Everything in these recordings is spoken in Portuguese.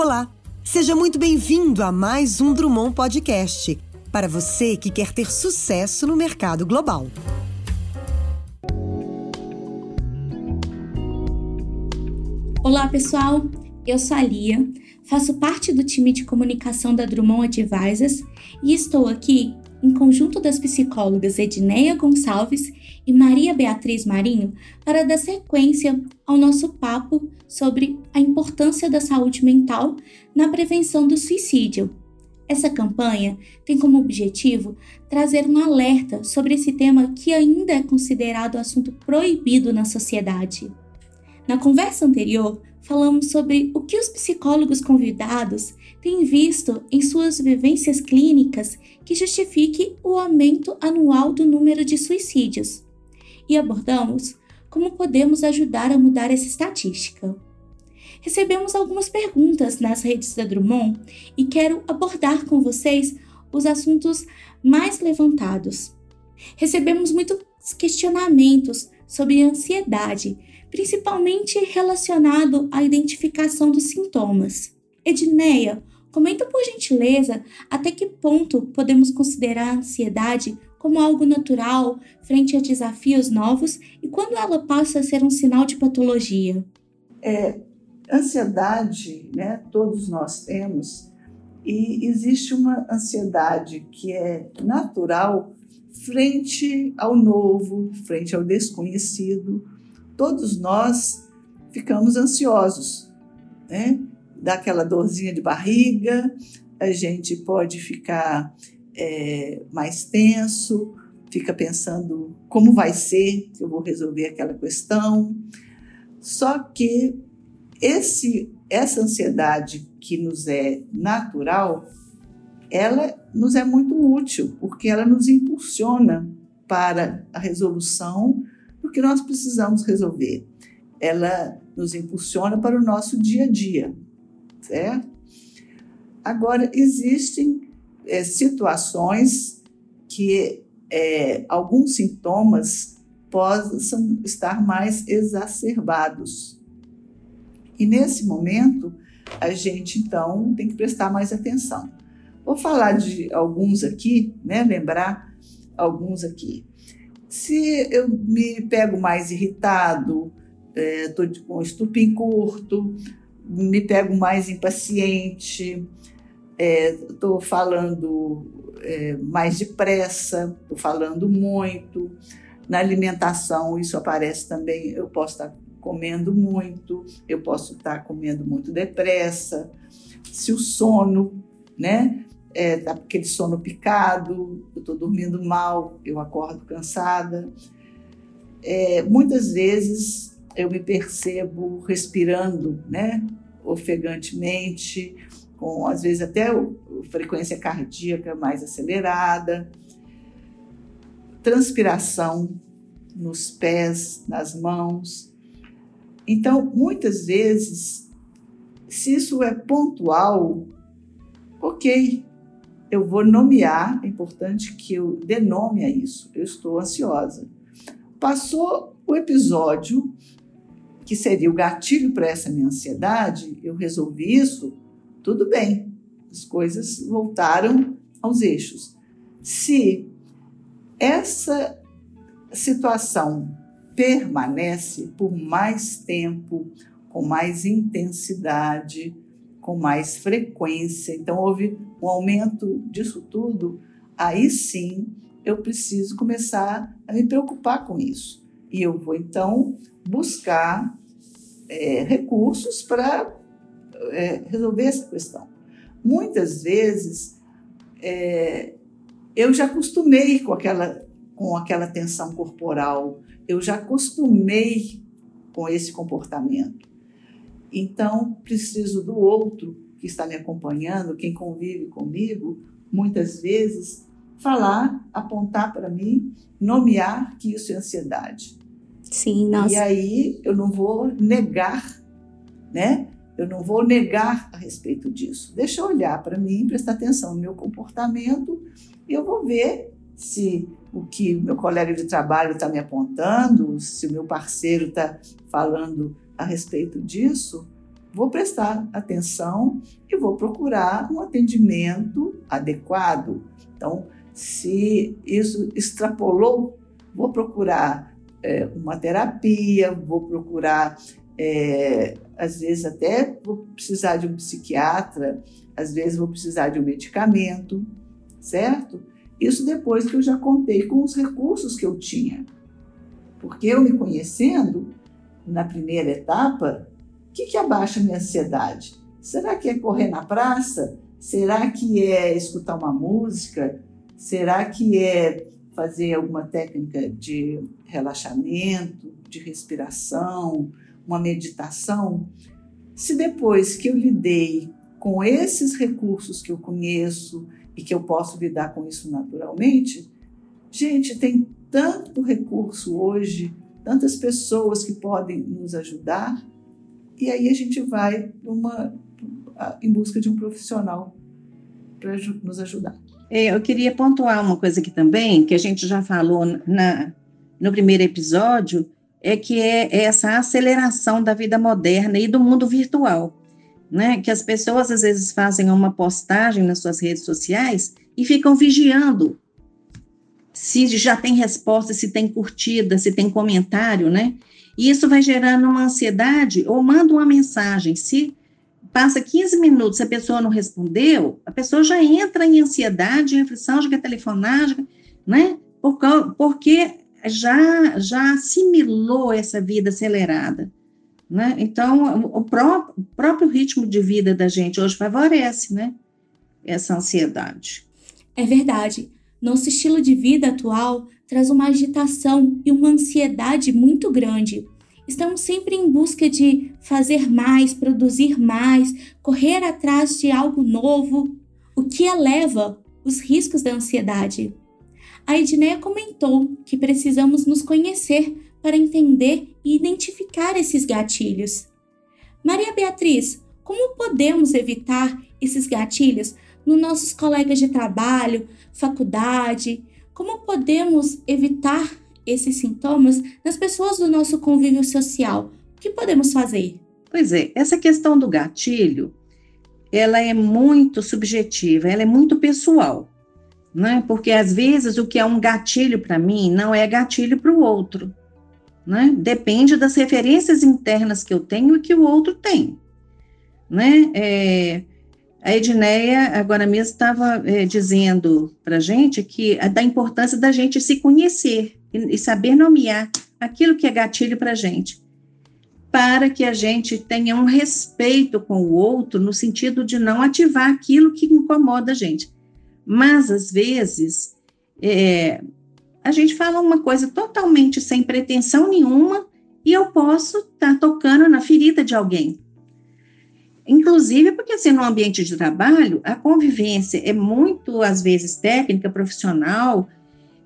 Olá, seja muito bem-vindo a mais um Drummond Podcast para você que quer ter sucesso no mercado global. Olá, pessoal. Eu sou a Lia, faço parte do time de comunicação da Drummond Advisors e estou aqui em conjunto das psicólogas Edneia Gonçalves e Maria Beatriz Marinho para dar sequência ao nosso papo sobre a importância da saúde mental na prevenção do suicídio. Essa campanha tem como objetivo trazer um alerta sobre esse tema que ainda é considerado assunto proibido na sociedade. Na conversa anterior, falamos sobre o que os psicólogos convidados têm visto em suas vivências clínicas que justifique o aumento anual do número de suicídios. E abordamos como podemos ajudar a mudar essa estatística. Recebemos algumas perguntas nas redes da Drummond e quero abordar com vocês os assuntos mais levantados. Recebemos muitos questionamentos sobre ansiedade principalmente relacionado à identificação dos sintomas. Edneia, comenta por gentileza até que ponto podemos considerar a ansiedade como algo natural frente a desafios novos e quando ela passa a ser um sinal de patologia. É, ansiedade, né, todos nós temos, e existe uma ansiedade que é natural frente ao novo, frente ao desconhecido, todos nós ficamos ansiosos, né? Dá aquela dorzinha de barriga, a gente pode ficar é, mais tenso, fica pensando como vai ser que eu vou resolver aquela questão. Só que esse, essa ansiedade que nos é natural, ela nos é muito útil, porque ela nos impulsiona para a resolução do que nós precisamos resolver. Ela nos impulsiona para o nosso dia a dia, certo? Agora, existem é, situações que é, alguns sintomas possam estar mais exacerbados. E nesse momento, a gente então tem que prestar mais atenção. Vou falar de alguns aqui, né? Lembrar alguns aqui. Se eu me pego mais irritado, estou é, com estupim curto, me pego mais impaciente, estou é, falando é, mais depressa, estou falando muito. Na alimentação, isso aparece também. Eu posso estar comendo muito, eu posso estar comendo muito depressa. Se o sono, né? é, tá aquele sono picado, eu estou dormindo mal, eu acordo cansada. É, muitas vezes eu me percebo respirando, né, ofegantemente, com às vezes até frequência cardíaca mais acelerada, transpiração nos pés, nas mãos. Então, muitas vezes, se isso é pontual, ok, eu vou nomear, é importante que eu denome a isso. Eu estou ansiosa. Passou o episódio que seria o gatilho para essa minha ansiedade, eu resolvi isso, tudo bem. As coisas voltaram aos eixos. Se essa situação permanece por mais tempo, com mais intensidade, com mais frequência, então houve um aumento disso tudo, aí sim eu preciso começar a me preocupar com isso. E eu vou então buscar é, recursos para é, resolver essa questão. Muitas vezes é, eu já acostumei com aquela, com aquela tensão corporal, eu já acostumei com esse comportamento. Então, preciso do outro que está me acompanhando, quem convive comigo, muitas vezes, falar, apontar para mim, nomear que isso é ansiedade. Sim, nossa. E aí eu não vou negar, né? Eu não vou negar a respeito disso. Deixa eu olhar para mim, prestar atenção no meu comportamento e eu vou ver se o que meu colega de trabalho está me apontando, se o meu parceiro está falando a respeito disso, vou prestar atenção e vou procurar um atendimento adequado. Então, se isso extrapolou, vou procurar é, uma terapia, vou procurar, é, às vezes até vou precisar de um psiquiatra, às vezes vou precisar de um medicamento, certo? Isso depois que eu já contei com os recursos que eu tinha. Porque eu me conhecendo, na primeira etapa, o que, que abaixa minha ansiedade? Será que é correr na praça? Será que é escutar uma música? Será que é fazer alguma técnica de relaxamento, de respiração, uma meditação? Se depois que eu lidei com esses recursos que eu conheço e que eu posso lidar com isso naturalmente, gente, tem tanto recurso hoje, tantas pessoas que podem nos ajudar, e aí a gente vai numa, em busca de um profissional para nos ajudar. É, eu queria pontuar uma coisa aqui também, que a gente já falou na, no primeiro episódio, é que é essa aceleração da vida moderna e do mundo virtual, né? Que as pessoas às vezes fazem uma postagem nas suas redes sociais e ficam vigiando se já tem resposta, se tem curtida, se tem comentário, né? E isso vai gerando uma ansiedade ou manda uma mensagem. Se passa 15 minutos, a pessoa não respondeu, a pessoa já entra em ansiedade, em aflição, já quer telefonar, né? Porque já, já assimilou essa vida acelerada. Né? Então, o próprio, o próprio ritmo de vida da gente hoje favorece né? essa ansiedade. É verdade. Nosso estilo de vida atual traz uma agitação e uma ansiedade muito grande. Estamos sempre em busca de fazer mais, produzir mais, correr atrás de algo novo, o que eleva os riscos da ansiedade. A Edneia comentou que precisamos nos conhecer para entender e identificar esses gatilhos. Maria Beatriz, como podemos evitar esses gatilhos nos nossos colegas de trabalho, faculdade? Como podemos evitar esses sintomas nas pessoas do nosso convívio social? O que podemos fazer? Pois é, essa questão do gatilho, ela é muito subjetiva, ela é muito pessoal, né? Porque às vezes o que é um gatilho para mim não é gatilho para o outro, né? Depende das referências internas que eu tenho e que o outro tem, né? É, a Edneia, agora mesmo, estava é, dizendo para gente que da importância da gente se conhecer e, e saber nomear aquilo que é gatilho para gente, para que a gente tenha um respeito com o outro, no sentido de não ativar aquilo que incomoda a gente. Mas, às vezes, é, a gente fala uma coisa totalmente sem pretensão nenhuma e eu posso estar tá tocando na ferida de alguém. Inclusive, porque assim, no ambiente de trabalho, a convivência é muito, às vezes, técnica, profissional,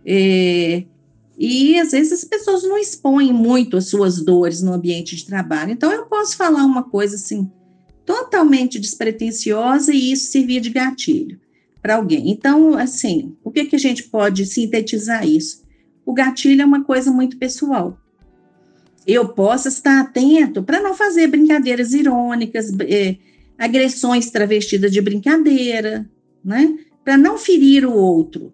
é, e às vezes as pessoas não expõem muito as suas dores no ambiente de trabalho. Então, eu posso falar uma coisa assim, totalmente despretensiosa e isso servir de gatilho para alguém. Então, assim, o que, que a gente pode sintetizar isso? O gatilho é uma coisa muito pessoal eu possa estar atento para não fazer brincadeiras irônicas, é, agressões travestidas de brincadeira, né? Para não ferir o outro.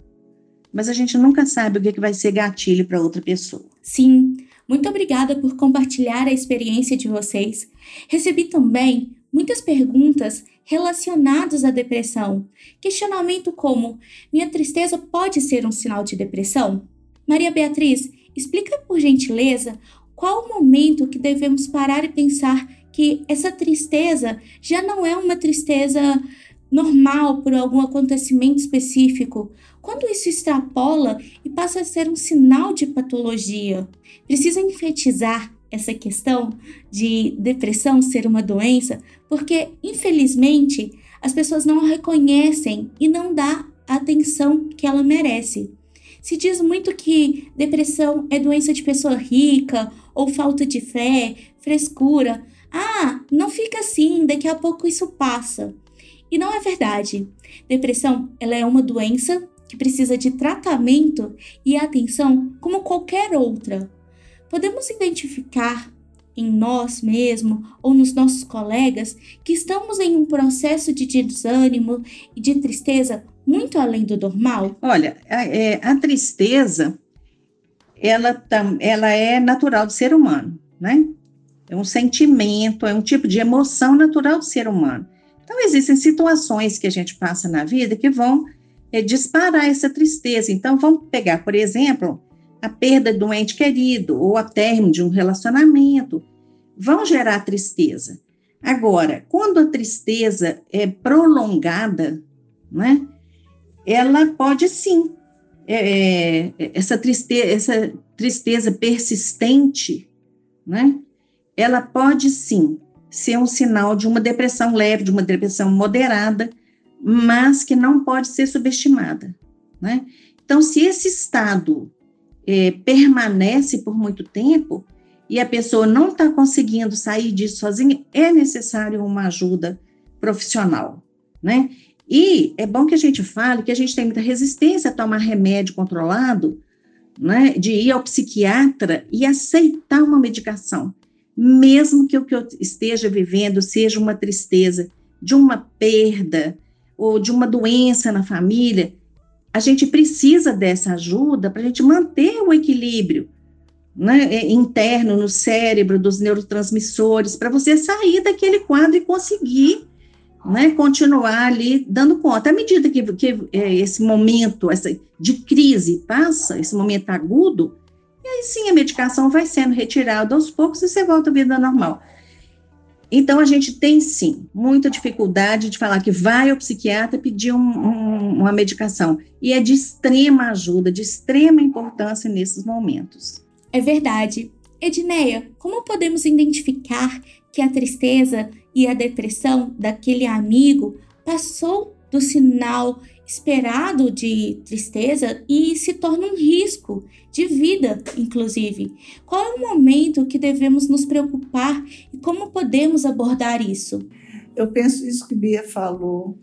Mas a gente nunca sabe o que, que vai ser gatilho para outra pessoa. Sim, muito obrigada por compartilhar a experiência de vocês. Recebi também muitas perguntas relacionadas à depressão. Questionamento como: minha tristeza pode ser um sinal de depressão? Maria Beatriz, explica por gentileza qual o momento que devemos parar e pensar que essa tristeza já não é uma tristeza normal por algum acontecimento específico, quando isso extrapola e passa a ser um sinal de patologia. Precisa enfatizar essa questão de depressão ser uma doença, porque infelizmente as pessoas não reconhecem e não dá a atenção que ela merece. Se diz muito que depressão é doença de pessoa rica ou falta de fé, frescura. Ah, não fica assim, daqui a pouco isso passa. E não é verdade. Depressão, ela é uma doença que precisa de tratamento e atenção como qualquer outra. Podemos identificar em nós mesmos ou nos nossos colegas que estamos em um processo de desânimo e de tristeza muito além do normal? Olha, a, é, a tristeza, ela, ela é natural do ser humano, né? É um sentimento, é um tipo de emoção natural do ser humano. Então, existem situações que a gente passa na vida que vão é, disparar essa tristeza. Então, vamos pegar, por exemplo, a perda um ente querido ou a término de um relacionamento, vão gerar tristeza. Agora, quando a tristeza é prolongada, né, ela pode sim, é, é, essa, tristeza, essa tristeza persistente, né, ela pode sim ser um sinal de uma depressão leve, de uma depressão moderada, mas que não pode ser subestimada. Né? Então, se esse estado é, permanece por muito tempo e a pessoa não está conseguindo sair disso sozinha, é necessário uma ajuda profissional, né? E é bom que a gente fale que a gente tem muita resistência a tomar remédio controlado, né? De ir ao psiquiatra e aceitar uma medicação, mesmo que o que eu esteja vivendo seja uma tristeza de uma perda ou de uma doença na família, a gente precisa dessa ajuda para a gente manter o equilíbrio né, é, interno no cérebro dos neurotransmissores, para você sair daquele quadro e conseguir né, continuar ali dando conta. À medida que, que é, esse momento essa, de crise passa, esse momento agudo, e aí sim a medicação vai sendo retirada aos poucos e você volta à vida normal. Então, a gente tem sim muita dificuldade de falar que vai ao psiquiatra pedir um, um, uma medicação. E é de extrema ajuda, de extrema importância nesses momentos. É verdade. Edneia, como podemos identificar que a tristeza e a depressão daquele amigo passou do sinal esperado de tristeza e se torna um risco de vida, inclusive. Qual é o momento que devemos nos preocupar e como podemos abordar isso? Eu penso isso que Bia falou,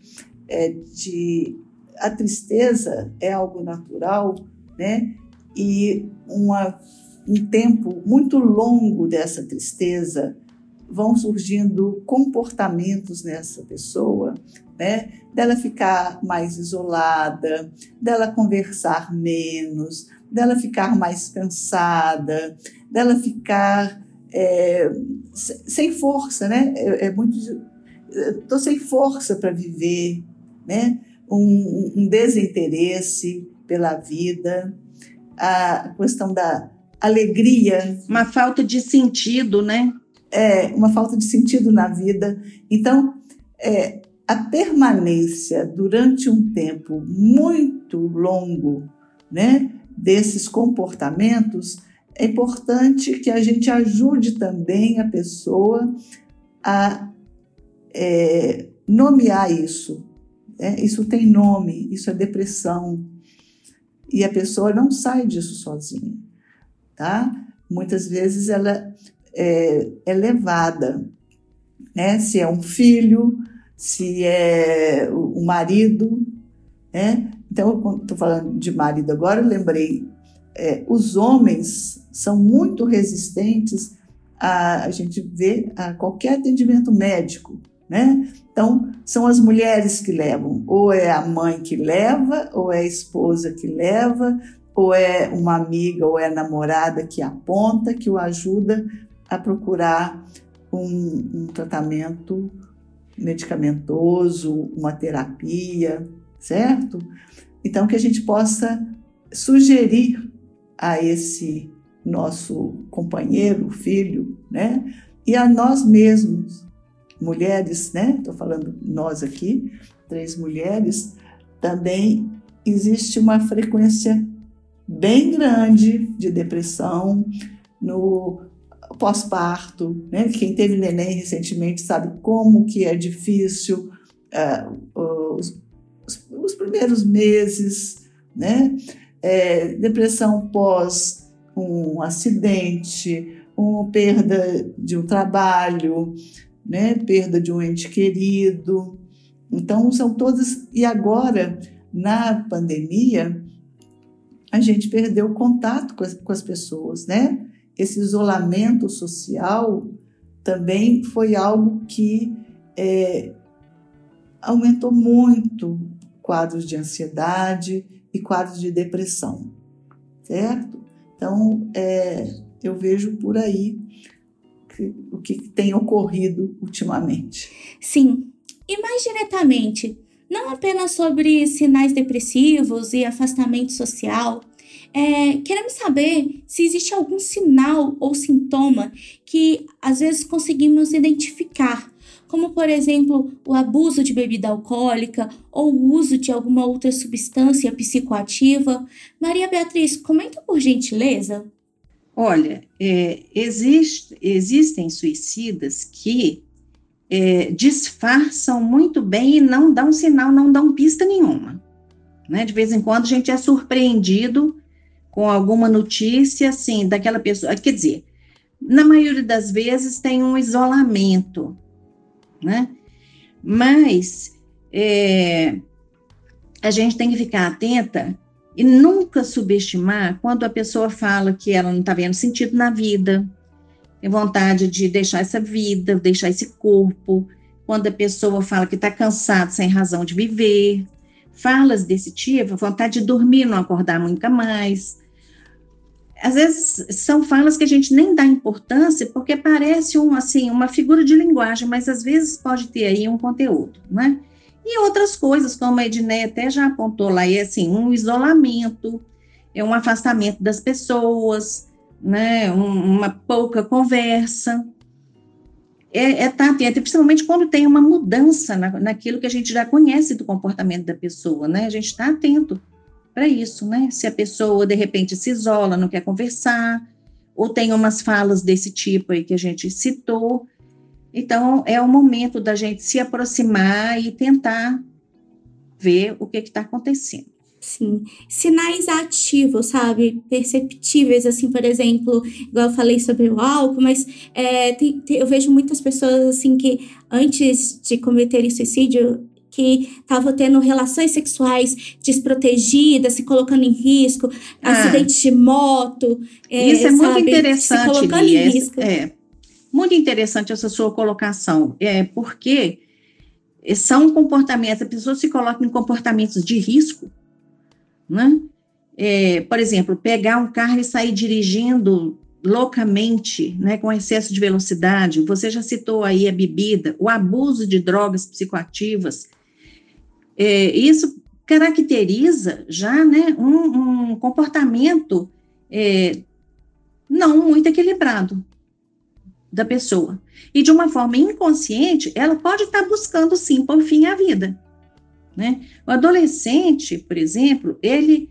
é, de a tristeza é algo natural, né? E uma, um tempo muito longo dessa tristeza vão surgindo comportamentos nessa pessoa, né? Dela ficar mais isolada, dela conversar menos, dela ficar mais cansada, dela ficar é, sem força, né? É, é muito. Estou sem força para viver, né? Um, um desinteresse pela vida, a questão da alegria. Uma falta de sentido, né? É, uma falta de sentido na vida. Então, é, a permanência durante um tempo muito longo né, desses comportamentos, é importante que a gente ajude também a pessoa a é, nomear isso. Né? Isso tem nome, isso é depressão. E a pessoa não sai disso sozinha. Tá? Muitas vezes ela é, é levada, né? se é um filho, se é o marido, né? Então, estou falando de marido agora, eu lembrei, é, os homens são muito resistentes a, a gente ver a qualquer atendimento médico, né? Então, são as mulheres que levam, ou é a mãe que leva, ou é a esposa que leva, ou é uma amiga ou é a namorada que aponta, que o ajuda a procurar um, um tratamento medicamentoso, uma terapia, certo? Então, que a gente possa sugerir a esse nosso companheiro, filho, né? E a nós mesmos, mulheres, né? Estou falando nós aqui, três mulheres, também existe uma frequência bem grande de depressão no pós-parto, né? Quem teve neném recentemente sabe como que é difícil uh, os, os, primeiros meses, né? É, depressão pós um acidente, uma perda de um trabalho, né? Perda de um ente querido. Então são todas e agora na pandemia a gente perdeu contato com as, com as pessoas, né? Esse isolamento social também foi algo que é, aumentou muito quadros de ansiedade e quadros de depressão, certo? Então, é, eu vejo por aí que, o que tem ocorrido ultimamente. Sim, e mais diretamente, não apenas sobre sinais depressivos e afastamento social, é, queremos saber se existe algum sinal ou sintoma que às vezes conseguimos identificar, como por exemplo o abuso de bebida alcoólica ou o uso de alguma outra substância psicoativa. Maria Beatriz, comenta por gentileza. Olha, é, existe, existem suicidas que é, disfarçam muito bem e não dão sinal, não dão pista nenhuma. Né? De vez em quando a gente é surpreendido com alguma notícia, assim, daquela pessoa. Quer dizer, na maioria das vezes tem um isolamento, né? Mas é, a gente tem que ficar atenta e nunca subestimar quando a pessoa fala que ela não está vendo sentido na vida, tem vontade de deixar essa vida, deixar esse corpo, quando a pessoa fala que está cansado sem razão de viver, falas desse tipo, vontade de dormir, não acordar nunca mais. Às vezes são falas que a gente nem dá importância porque parece um, assim, uma figura de linguagem, mas às vezes pode ter aí um conteúdo, né? E outras coisas, como a Edneia até já apontou lá, é assim, um isolamento, é um afastamento das pessoas, né, um, uma pouca conversa, é, é estar atento, principalmente quando tem uma mudança na, naquilo que a gente já conhece do comportamento da pessoa, né, a gente está atento para isso, né, se a pessoa de repente se isola, não quer conversar, ou tem umas falas desse tipo aí que a gente citou, então, é o momento da gente se aproximar e tentar ver o que está acontecendo. Sim, sinais ativos, sabe? Perceptíveis, assim, por exemplo, igual eu falei sobre o álcool, mas é, tem, tem, eu vejo muitas pessoas, assim, que antes de cometerem suicídio, que estavam tendo relações sexuais desprotegidas, se colocando em risco, ah, acidentes de moto. É, isso é, é sabe? muito interessante, se colocando Lia, em risco. É, muito interessante essa sua colocação, é porque são comportamentos, a pessoa se coloca em comportamentos de risco, né? É, por exemplo, pegar um carro e sair dirigindo loucamente, né, com excesso de velocidade. Você já citou aí a bebida, o abuso de drogas psicoativas. É, isso caracteriza já, né, um, um comportamento é, não muito equilibrado, da pessoa. E de uma forma inconsciente, ela pode estar buscando sim por fim a vida. Né? O adolescente, por exemplo, ele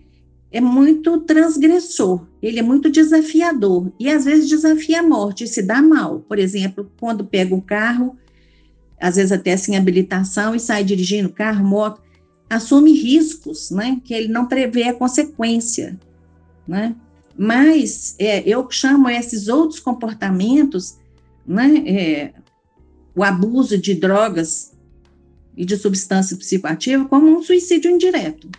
é muito transgressor, ele é muito desafiador e às vezes desafia a morte e se dá mal. Por exemplo, quando pega um carro, às vezes até sem habilitação e sai dirigindo carro, moto, assume riscos, né, que ele não prevê a consequência, né? Mas é, eu chamo esses outros comportamentos né, é, o abuso de drogas e de substância psicoativa como um suicídio indireto.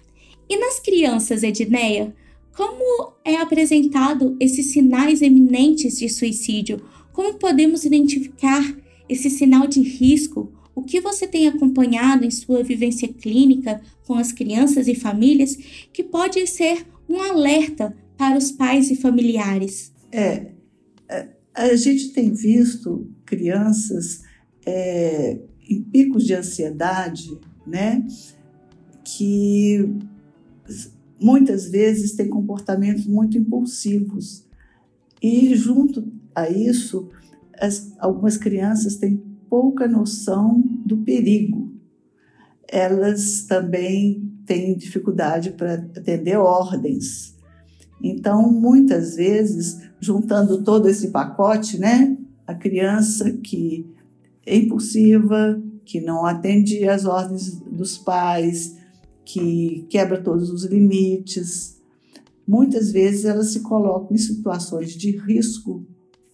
E nas crianças, Edneia, como é apresentado esses sinais eminentes de suicídio? Como podemos identificar esse sinal de risco? O que você tem acompanhado em sua vivência clínica com as crianças e famílias que pode ser um alerta para os pais e familiares? É, é a gente tem visto crianças é, em picos de ansiedade, né, que muitas vezes têm comportamentos muito impulsivos. E junto a isso, as, algumas crianças têm pouca noção do perigo. Elas também têm dificuldade para atender ordens. Então, muitas vezes, juntando todo esse pacote, né, a criança que é impulsiva, que não atende às ordens dos pais, que quebra todos os limites, muitas vezes elas se colocam em situações de risco,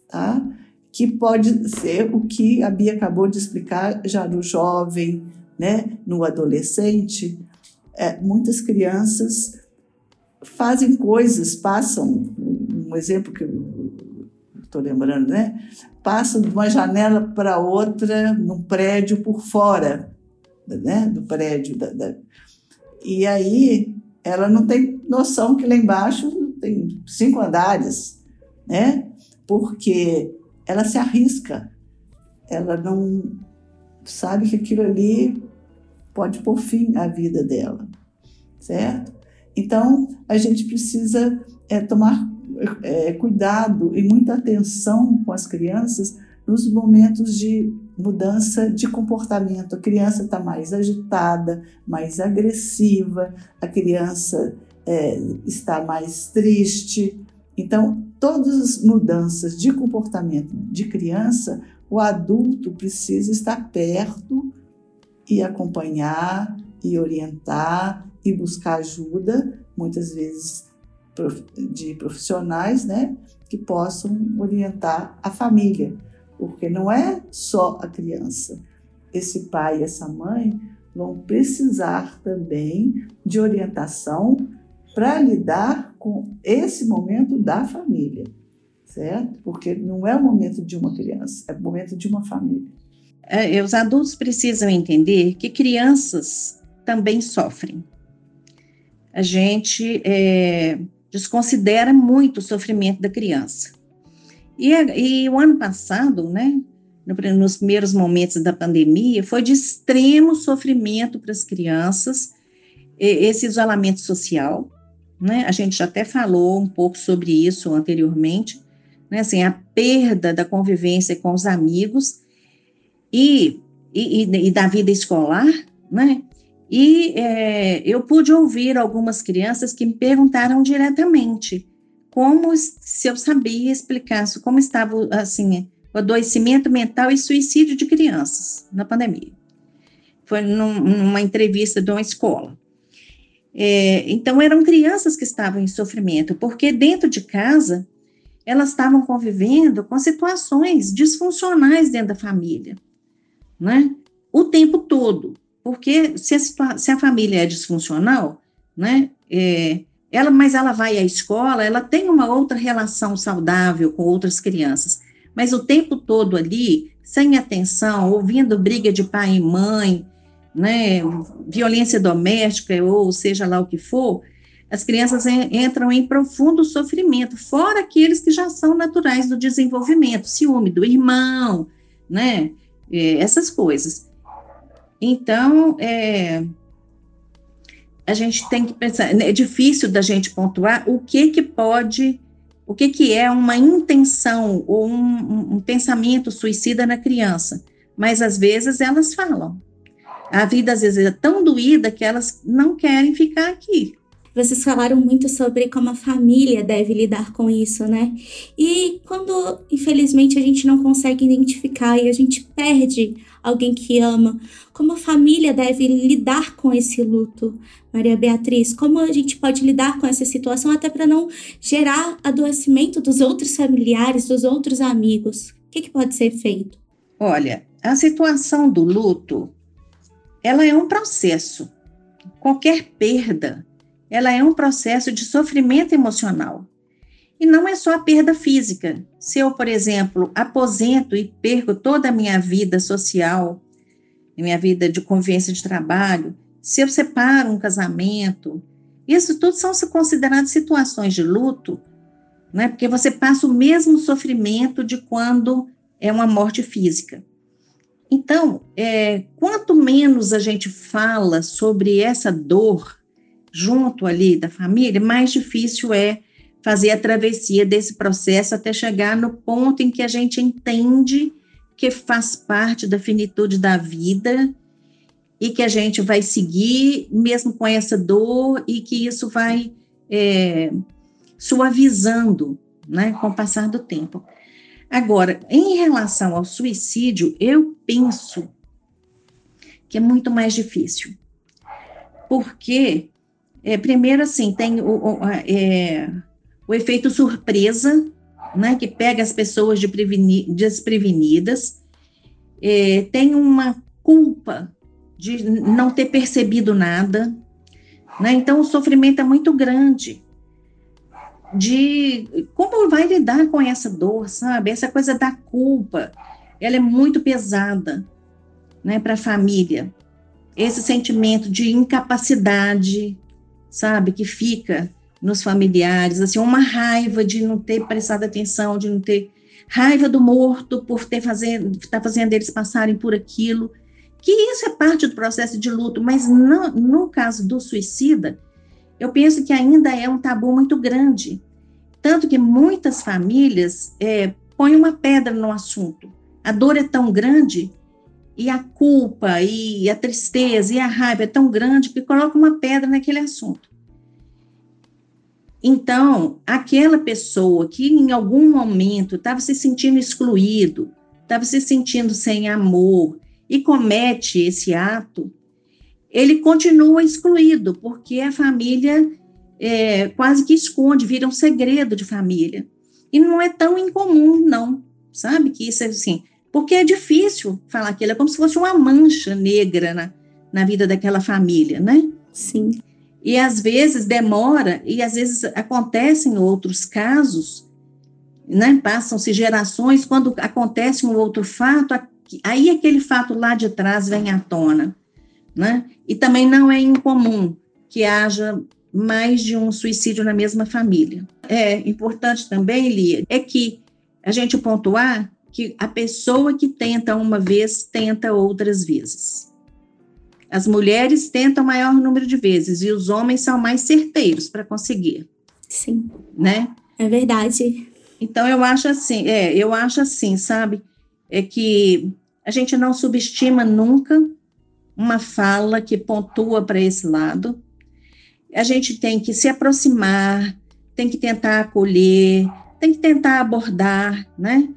tá? Que pode ser o que a Bia acabou de explicar já no jovem, né, no adolescente. É, muitas crianças fazem coisas, passam. Um exemplo que eu estou lembrando, né? Passa de uma janela para outra num prédio por fora, né? Do prédio. Da, da... E aí ela não tem noção que lá embaixo tem cinco andares, né? Porque ela se arrisca, ela não sabe que aquilo ali pode pôr fim à vida dela, certo? Então a gente precisa é, tomar é, cuidado e muita atenção com as crianças nos momentos de mudança de comportamento. A criança está mais agitada, mais agressiva, a criança é, está mais triste. Então, todas as mudanças de comportamento de criança, o adulto precisa estar perto e acompanhar e orientar e buscar ajuda, muitas vezes de profissionais, né, que possam orientar a família, porque não é só a criança. Esse pai e essa mãe vão precisar também de orientação para lidar com esse momento da família, certo? Porque não é o momento de uma criança, é o momento de uma família. É, os adultos precisam entender que crianças também sofrem. A gente é, desconsidera muito o sofrimento da criança. E, e o ano passado, né, nos primeiros momentos da pandemia, foi de extremo sofrimento para as crianças, esse isolamento social, né, a gente já até falou um pouco sobre isso anteriormente, né, assim, a perda da convivência com os amigos e, e, e da vida escolar, né, e é, eu pude ouvir algumas crianças que me perguntaram diretamente como se eu sabia explicar como estava assim o adoecimento mental e suicídio de crianças na pandemia. Foi num, numa entrevista de uma escola. É, então eram crianças que estavam em sofrimento, porque dentro de casa elas estavam convivendo com situações disfuncionais dentro da família, né? O tempo todo. Porque se a, se a família é disfuncional, né, é, ela, mas ela vai à escola, ela tem uma outra relação saudável com outras crianças, mas o tempo todo ali, sem atenção, ouvindo briga de pai e mãe, né, violência doméstica, ou seja lá o que for, as crianças entram em profundo sofrimento, fora aqueles que já são naturais do desenvolvimento, ciúme do irmão, né, é, essas coisas. Então, é, a gente tem que pensar, é difícil da gente pontuar o que que pode, o que que é uma intenção ou um, um pensamento suicida na criança, mas às vezes elas falam. A vida às vezes é tão doída que elas não querem ficar aqui. Vocês falaram muito sobre como a família deve lidar com isso, né? E quando, infelizmente, a gente não consegue identificar e a gente perde alguém que ama, como a família deve lidar com esse luto, Maria Beatriz? Como a gente pode lidar com essa situação até para não gerar adoecimento dos outros familiares, dos outros amigos? O que, que pode ser feito? Olha, a situação do luto, ela é um processo. Qualquer perda, ela é um processo de sofrimento emocional. E não é só a perda física. Se eu, por exemplo, aposento e perco toda a minha vida social, minha vida de convivência de trabalho, se eu separo um casamento, isso tudo são consideradas situações de luto, né? porque você passa o mesmo sofrimento de quando é uma morte física. Então, é, quanto menos a gente fala sobre essa dor junto ali da família, mais difícil é fazer a travessia desse processo até chegar no ponto em que a gente entende que faz parte da finitude da vida e que a gente vai seguir mesmo com essa dor e que isso vai é, suavizando né, com o passar do tempo. Agora, em relação ao suicídio, eu penso que é muito mais difícil. Porque, é, primeiro, assim, tem o, o, é, o efeito surpresa, né, que pega as pessoas de desprevenidas, é, tem uma culpa de não ter percebido nada, né, então o sofrimento é muito grande. De como vai lidar com essa dor, sabe? Essa coisa da culpa, ela é muito pesada, né, para a família. Esse sentimento de incapacidade, sabe, que fica nos familiares, assim, uma raiva de não ter prestado atenção, de não ter raiva do morto por ter fazendo, tá fazendo eles passarem por aquilo, que isso é parte do processo de luto, mas no, no caso do suicida, eu penso que ainda é um tabu muito grande. Tanto que muitas famílias é, põem uma pedra no assunto. A dor é tão grande e a culpa e a tristeza e a raiva é tão grande que coloca uma pedra naquele assunto. Então, aquela pessoa que em algum momento estava se sentindo excluído, estava se sentindo sem amor e comete esse ato, ele continua excluído, porque a família é, quase que esconde, vira um segredo de família. E não é tão incomum, não, sabe? Que isso é assim, porque é difícil falar aquilo, é como se fosse uma mancha negra na, na vida daquela família, né? Sim. E às vezes demora, e às vezes acontecem outros casos, né? Passam-se gerações, quando acontece um outro fato, aí aquele fato lá de trás vem à tona né? E também não é incomum que haja mais de um suicídio na mesma família. É importante também, Lia, é que a gente pontuar que a pessoa que tenta uma vez tenta outras vezes. As mulheres tentam maior número de vezes e os homens são mais certeiros para conseguir. Sim. Né? É verdade. Então eu acho assim, é, eu acho assim, sabe? É que a gente não subestima nunca uma fala que pontua para esse lado. A gente tem que se aproximar, tem que tentar acolher, tem que tentar abordar, né?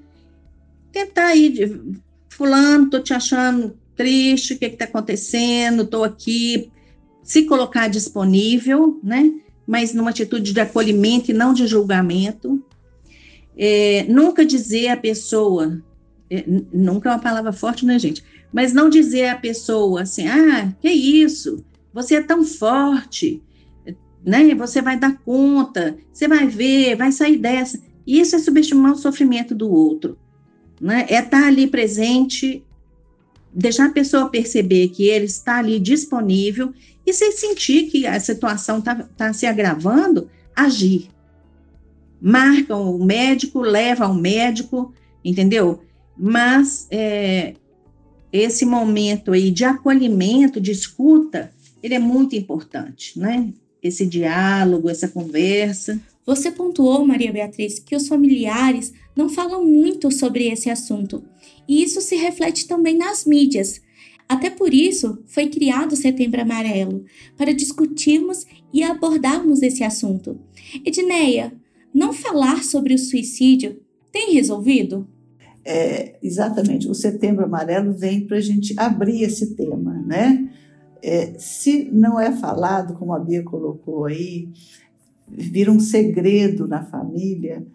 Tentar ir, fulano, tô te achando triste, o que está acontecendo, estou aqui, se colocar disponível, né? Mas numa atitude de acolhimento e não de julgamento. É, nunca dizer à pessoa, é, nunca é uma palavra forte, né, gente? Mas não dizer à pessoa assim: ah, que isso, você é tão forte, né? Você vai dar conta, você vai ver, vai sair dessa. Isso é subestimar o sofrimento do outro, né? É estar ali presente, deixar a pessoa perceber que ele está ali disponível e se sentir que a situação está tá se agravando, agir. Marcam o médico, leva ao médico, entendeu? Mas é, esse momento aí de acolhimento, de escuta, ele é muito importante, né? Esse diálogo, essa conversa. Você pontuou, Maria Beatriz, que os familiares não falam muito sobre esse assunto, e isso se reflete também nas mídias. Até por isso foi criado o Setembro Amarelo, para discutirmos e abordarmos esse assunto. Edneia, não falar sobre o suicídio tem resolvido? É, exatamente, o Setembro Amarelo vem para a gente abrir esse tema, né? É, se não é falado, como a Bia colocou aí, vira um segredo na família,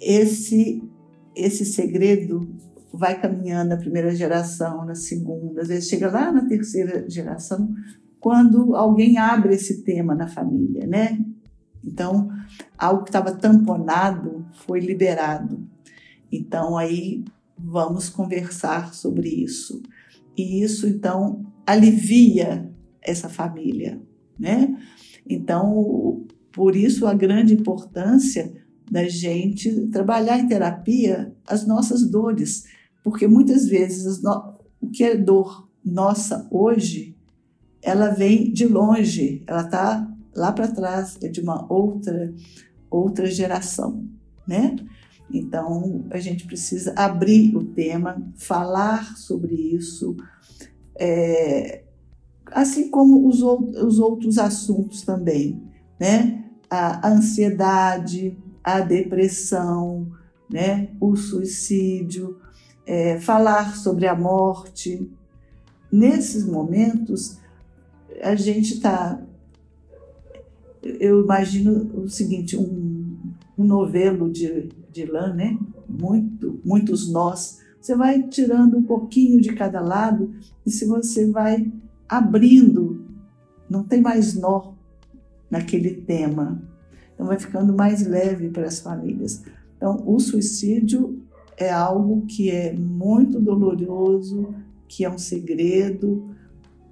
esse, esse segredo vai caminhando na primeira geração, na segunda, às vezes chega lá na terceira geração, quando alguém abre esse tema na família, né? Então, algo que estava tamponado foi liberado. Então, aí vamos conversar sobre isso. E isso, então, alivia essa família, né? Então, por isso a grande importância da gente trabalhar em terapia as nossas dores, porque muitas vezes no... o que é dor nossa hoje, ela vem de longe, ela está lá para trás, é de uma outra outra geração, né? Então, a gente precisa abrir o tema, falar sobre isso, é, assim como os, os outros assuntos também, né? A ansiedade, a depressão, né? o suicídio, é, falar sobre a morte. Nesses momentos, a gente está. Eu imagino o seguinte: um, um novelo de de lã, né? Muito, muitos nós. Você vai tirando um pouquinho de cada lado e se você vai abrindo, não tem mais nó naquele tema. Então, vai ficando mais leve para as famílias. Então, o suicídio é algo que é muito doloroso, que é um segredo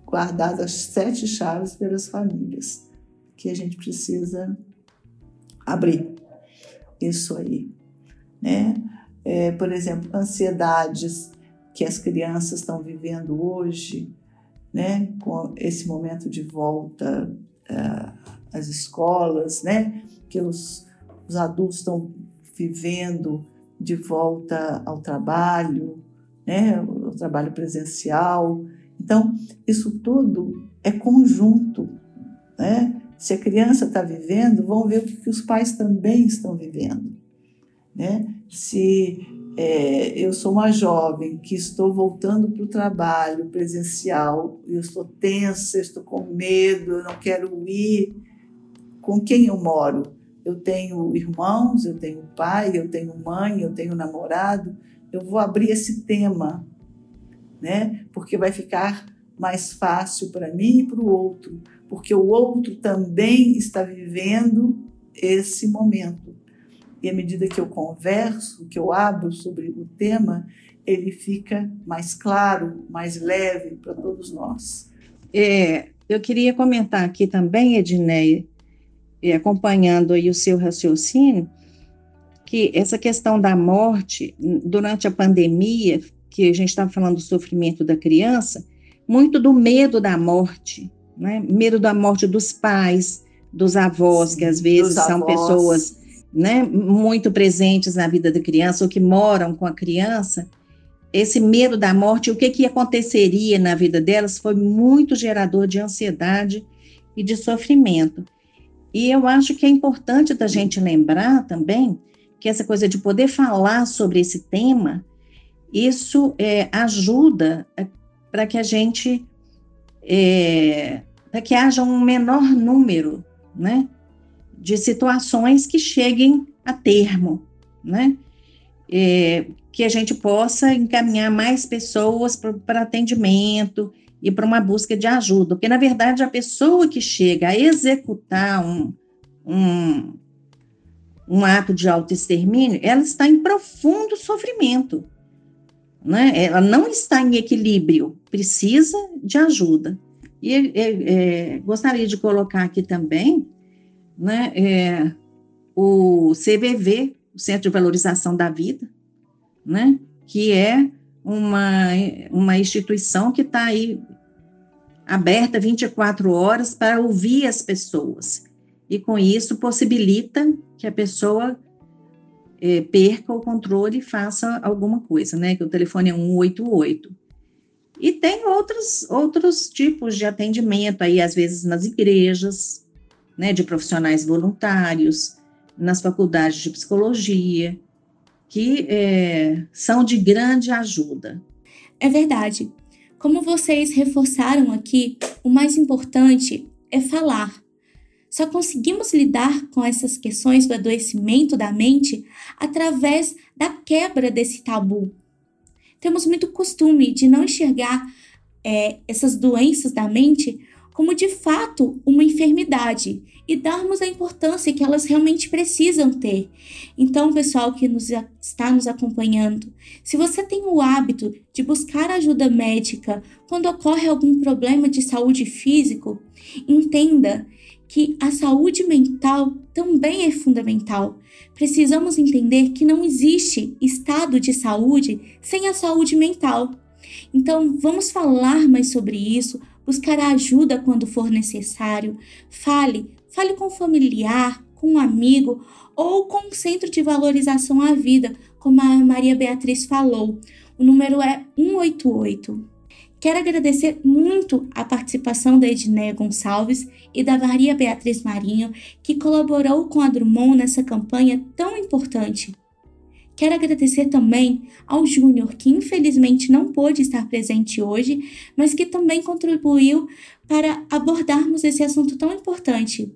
guardado às sete chaves pelas famílias, que a gente precisa abrir isso aí, né? É, por exemplo, ansiedades que as crianças estão vivendo hoje, né? Com esse momento de volta uh, às escolas, né? Que os, os adultos estão vivendo de volta ao trabalho, né? O trabalho presencial. Então, isso tudo é conjunto, né? Se a criança está vivendo, vão ver o que, que os pais também estão vivendo. Né? Se é, eu sou uma jovem que estou voltando para o trabalho presencial, eu estou tensa, estou com medo, eu não quero ir, com quem eu moro? Eu tenho irmãos, eu tenho pai, eu tenho mãe, eu tenho namorado. Eu vou abrir esse tema, né? Porque vai ficar mais fácil para mim e para o outro porque o outro também está vivendo esse momento. E à medida que eu converso, que eu abro sobre o tema, ele fica mais claro, mais leve para todos nós. É, eu queria comentar aqui também, Edneia, acompanhando aí o seu raciocínio, que essa questão da morte, durante a pandemia, que a gente estava falando do sofrimento da criança, muito do medo da morte, né? Medo da morte dos pais, dos avós, Sim, que às vezes são pessoas né, muito presentes na vida da criança ou que moram com a criança. Esse medo da morte, o que, que aconteceria na vida delas, foi muito gerador de ansiedade e de sofrimento. E eu acho que é importante da gente lembrar também que essa coisa de poder falar sobre esse tema, isso é, ajuda é, para que a gente é, para que haja um menor número né, de situações que cheguem a termo, né? É, que a gente possa encaminhar mais pessoas para atendimento e para uma busca de ajuda, porque na verdade a pessoa que chega a executar um, um, um ato de autoextermínio, ela está em profundo sofrimento, né? ela não está em equilíbrio, precisa de ajuda. E é, é, gostaria de colocar aqui também né, é, o CVV, o Centro de Valorização da Vida, né, que é uma, uma instituição que está aí aberta 24 horas para ouvir as pessoas. E com isso possibilita que a pessoa é, perca o controle e faça alguma coisa, né? Que o telefone é 188. E tem outros, outros tipos de atendimento aí, às vezes nas igrejas, né, de profissionais voluntários, nas faculdades de psicologia, que é, são de grande ajuda. É verdade. Como vocês reforçaram aqui, o mais importante é falar. Só conseguimos lidar com essas questões do adoecimento da mente através da quebra desse tabu, temos muito costume de não enxergar é, essas doenças da mente como de fato uma enfermidade e darmos a importância que elas realmente precisam ter. Então, pessoal que nos, está nos acompanhando, se você tem o hábito de buscar ajuda médica quando ocorre algum problema de saúde físico, entenda que a saúde mental também é fundamental. Precisamos entender que não existe estado de saúde sem a saúde mental. Então, vamos falar mais sobre isso, buscar ajuda quando for necessário. Fale, fale com um familiar, com um amigo ou com um centro de valorização à vida, como a Maria Beatriz falou. O número é 188. Quero agradecer muito a participação da Edneia Gonçalves e da Maria Beatriz Marinho, que colaborou com a Drummond nessa campanha tão importante. Quero agradecer também ao Júnior, que infelizmente não pôde estar presente hoje, mas que também contribuiu para abordarmos esse assunto tão importante.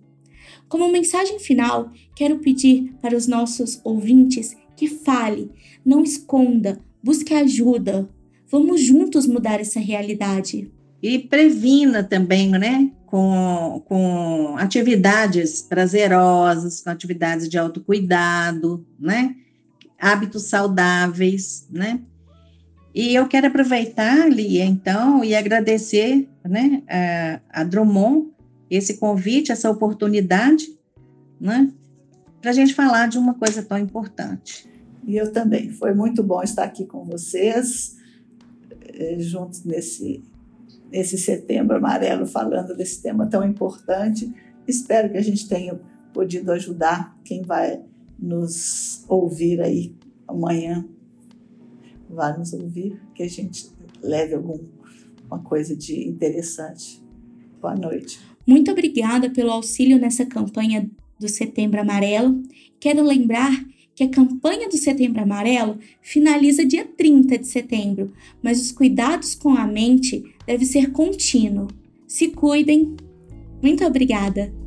Como mensagem final, quero pedir para os nossos ouvintes que fale, não esconda, busque ajuda, Vamos juntos mudar essa realidade. e previna também, né? Com, com atividades prazerosas, com atividades de autocuidado, né? Hábitos saudáveis, né? E eu quero aproveitar, Lia, então, e agradecer né, a, a Drummond esse convite, essa oportunidade, né? Para a gente falar de uma coisa tão importante. E eu também. Foi muito bom estar aqui com vocês, eh, juntos nesse, nesse setembro amarelo, falando desse tema tão importante. Espero que a gente tenha podido ajudar quem vai nos ouvir aí amanhã. Vai nos ouvir, que a gente leve alguma coisa de interessante. Boa noite. Muito obrigada pelo auxílio nessa campanha do Setembro Amarelo. Quero lembrar que a campanha do Setembro Amarelo finaliza dia 30 de setembro, mas os cuidados com a mente devem ser contínuos. Se cuidem. Muito obrigada!